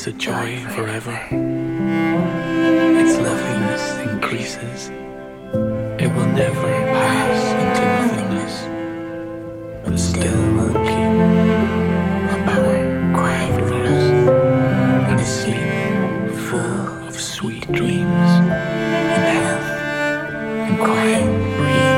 is a joy forever. Its loveliness increases. It will never pass into nothingness, but still will keep a power quiet for us, and a sleep full of sweet dreams and health and quiet breathing.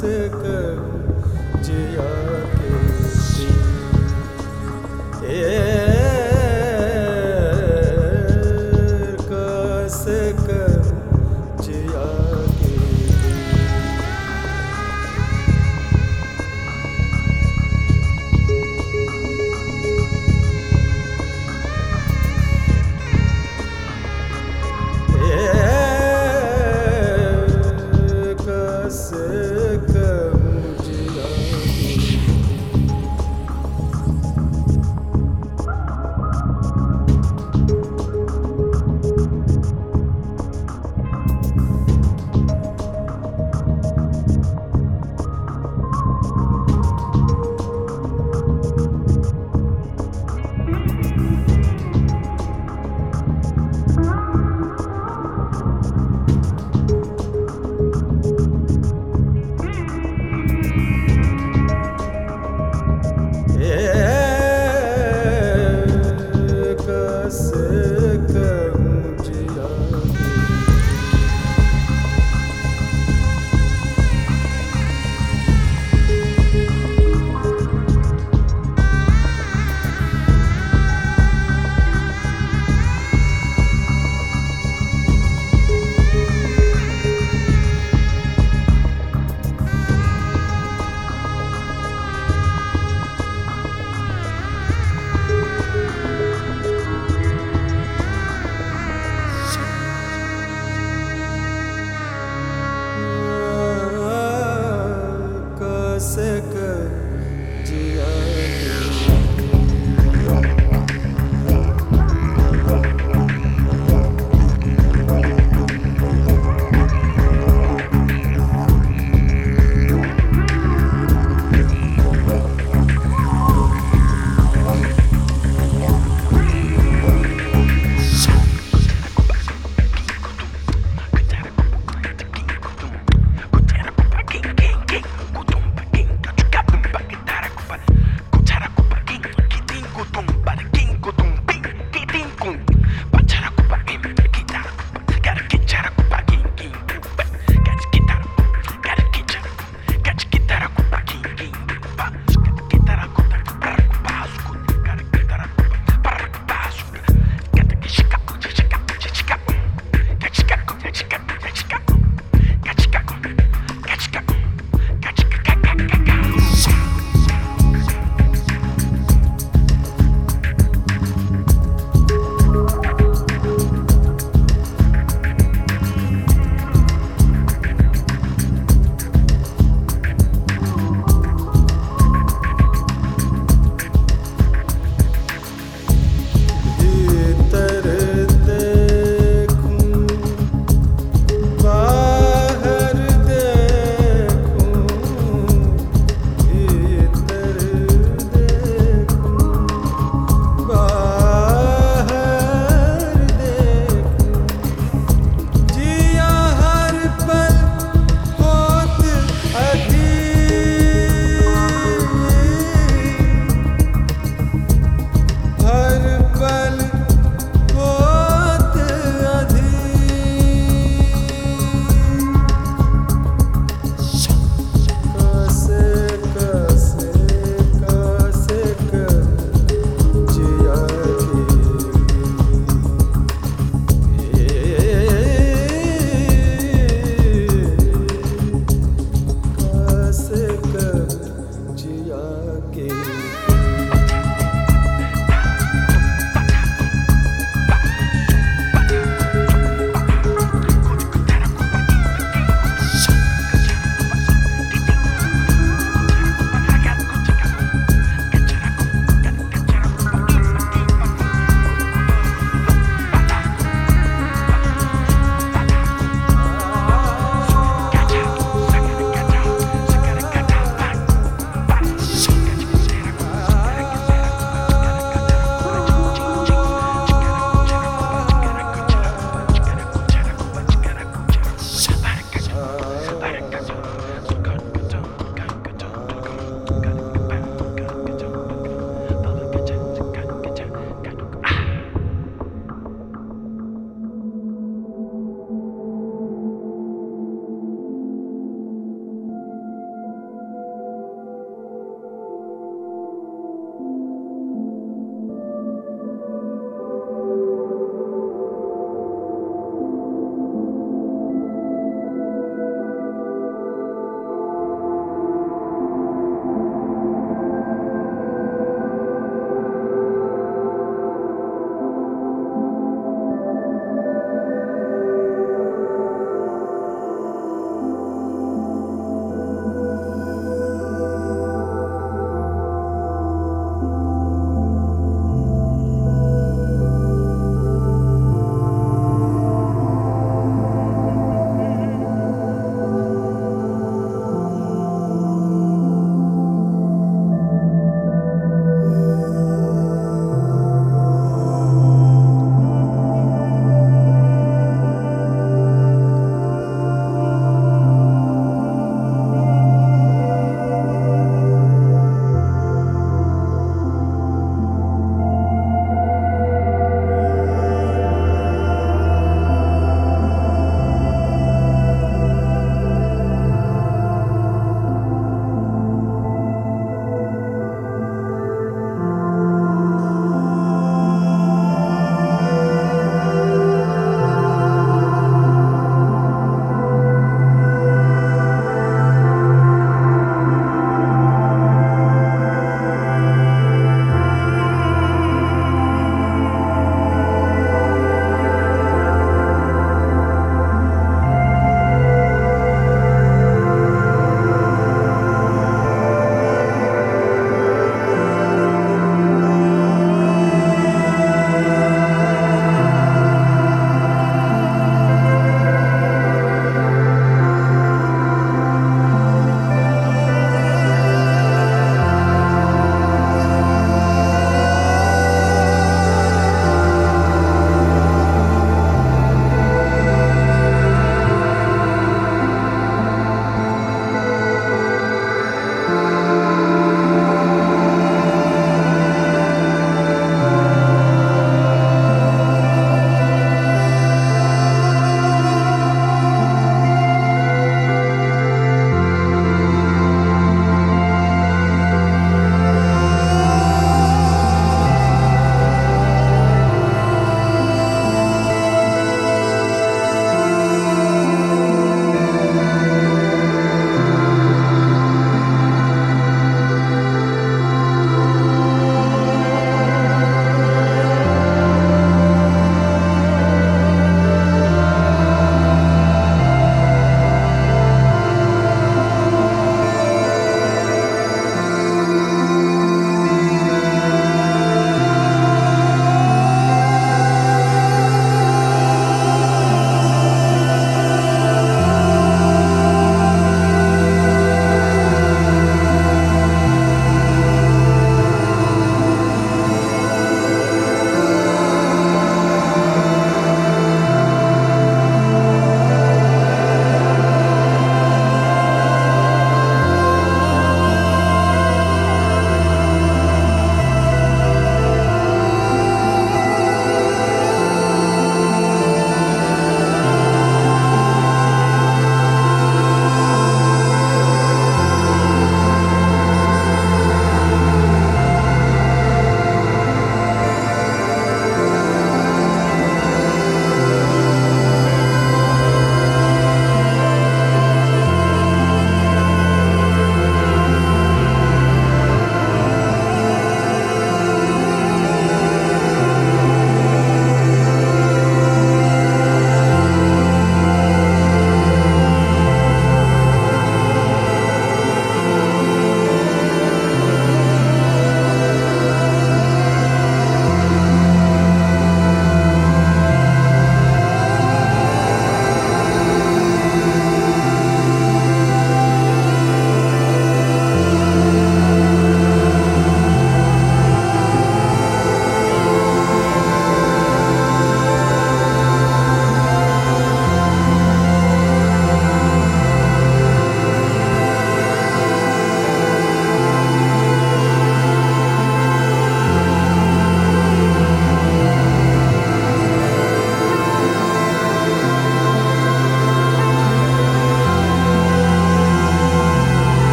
सकूं जिया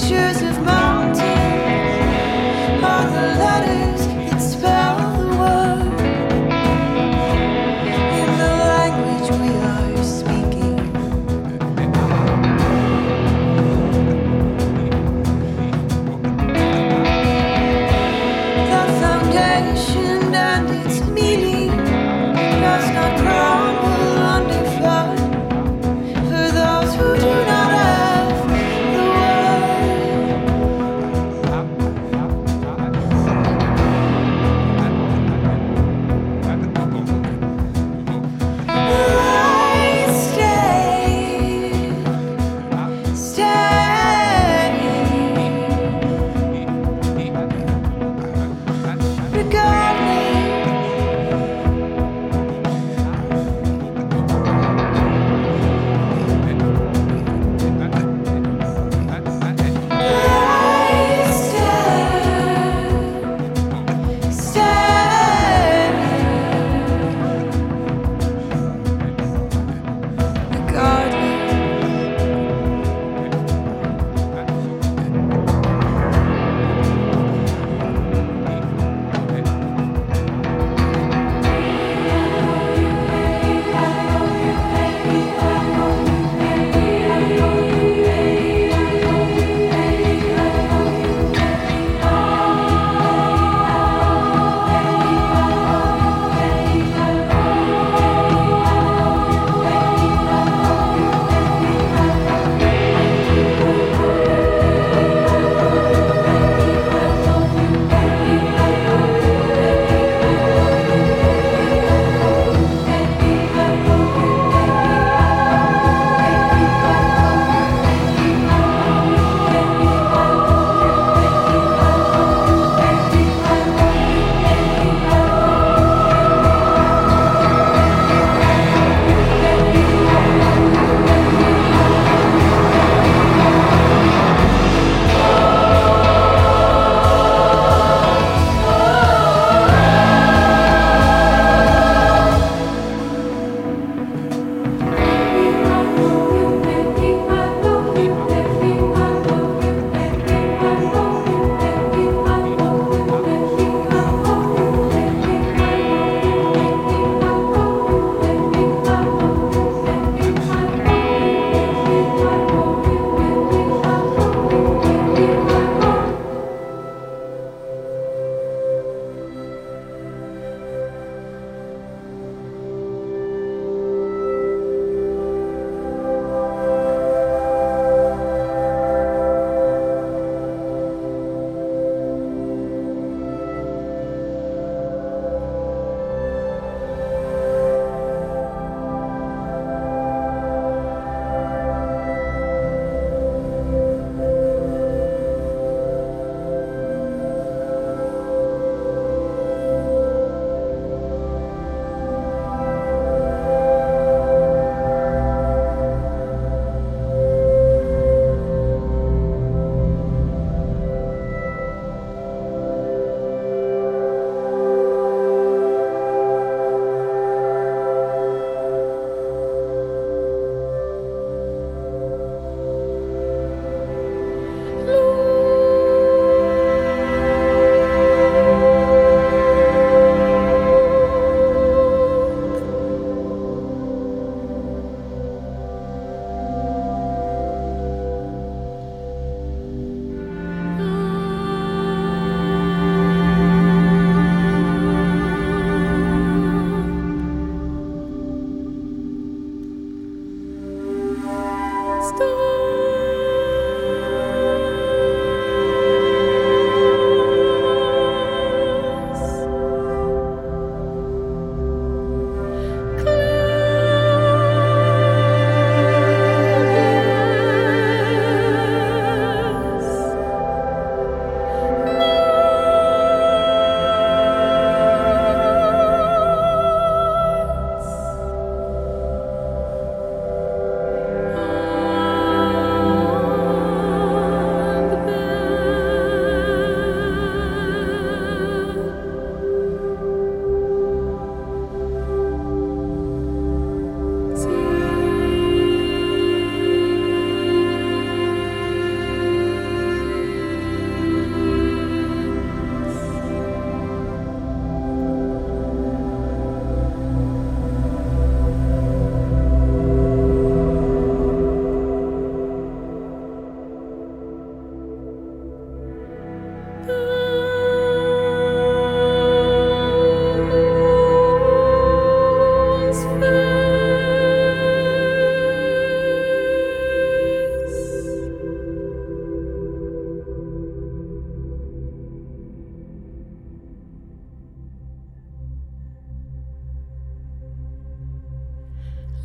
pictures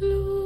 Lord.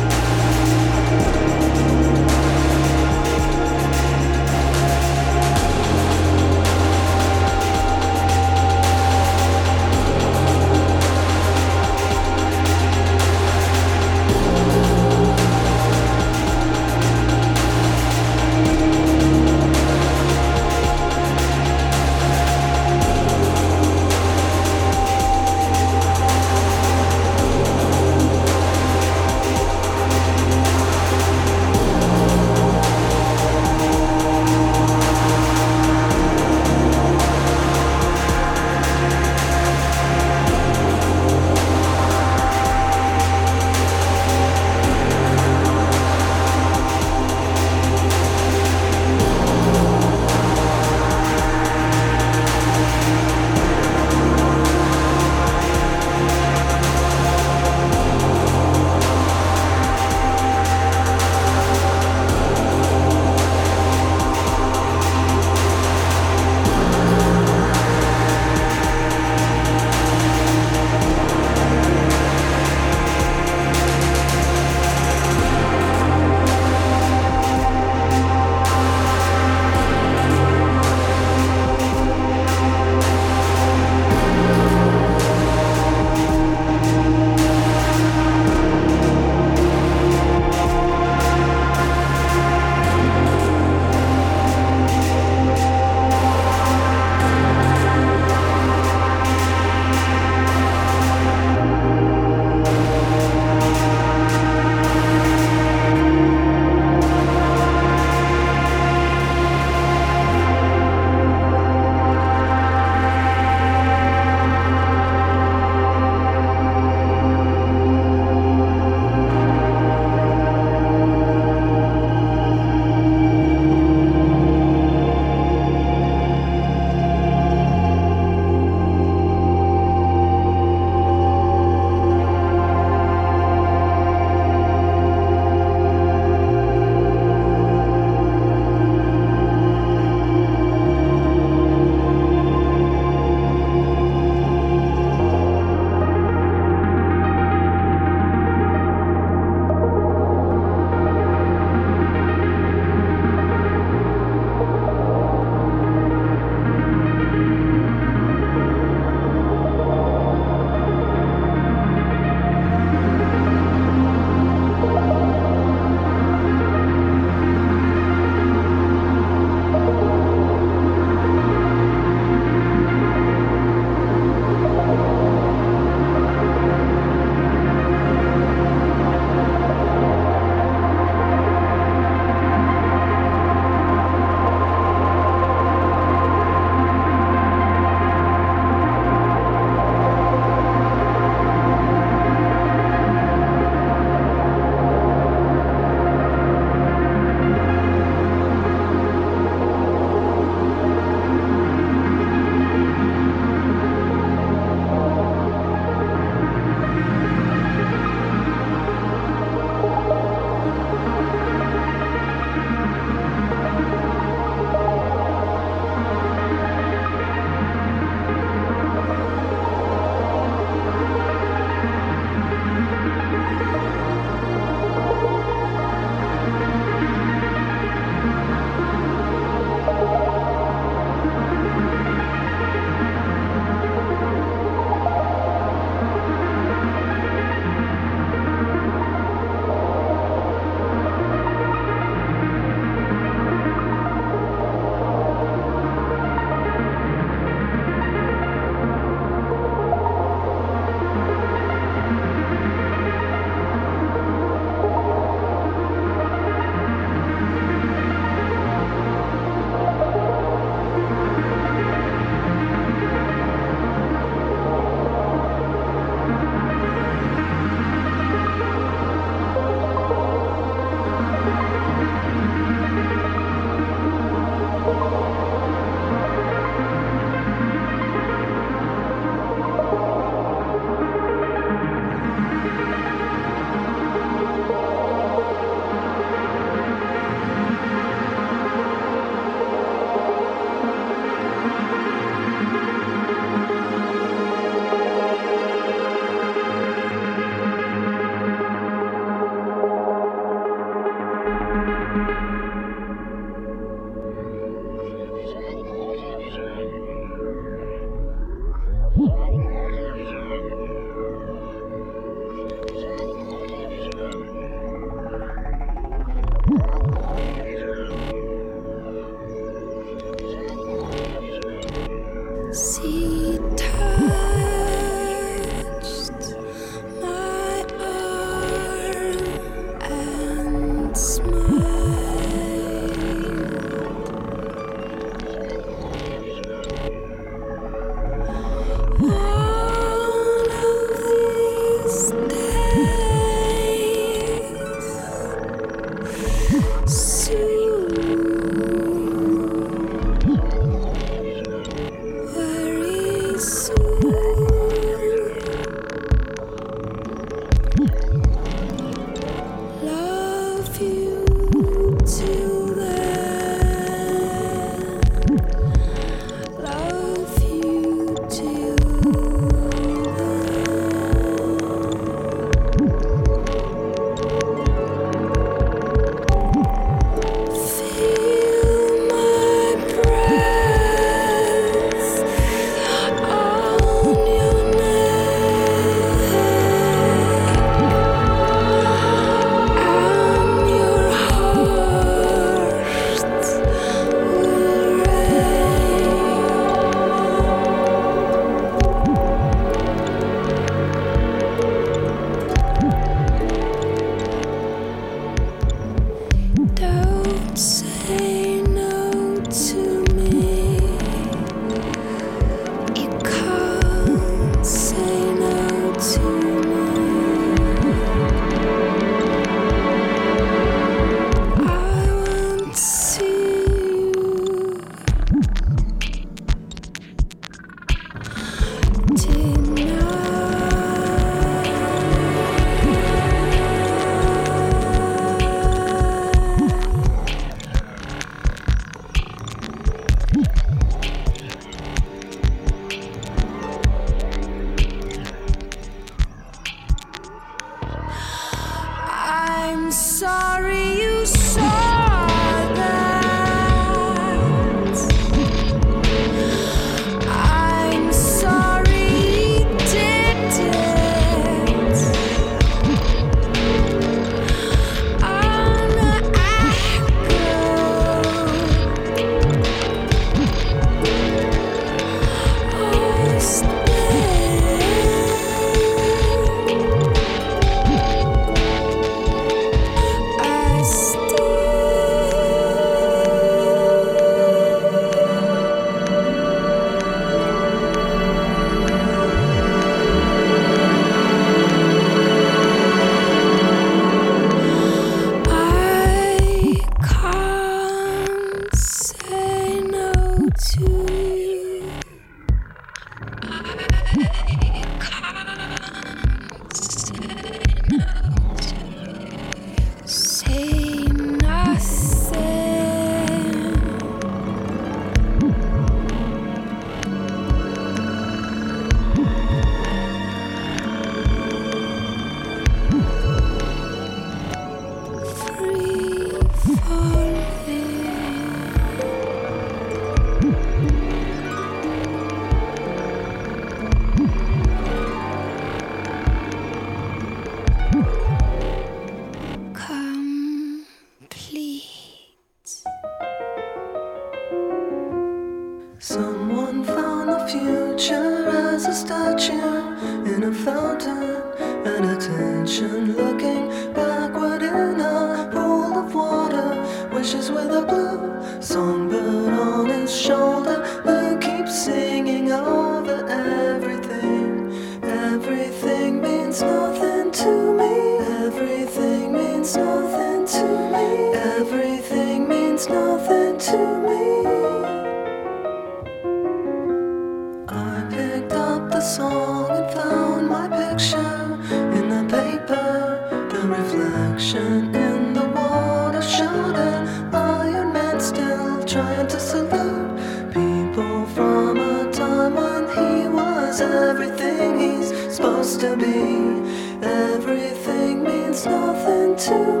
To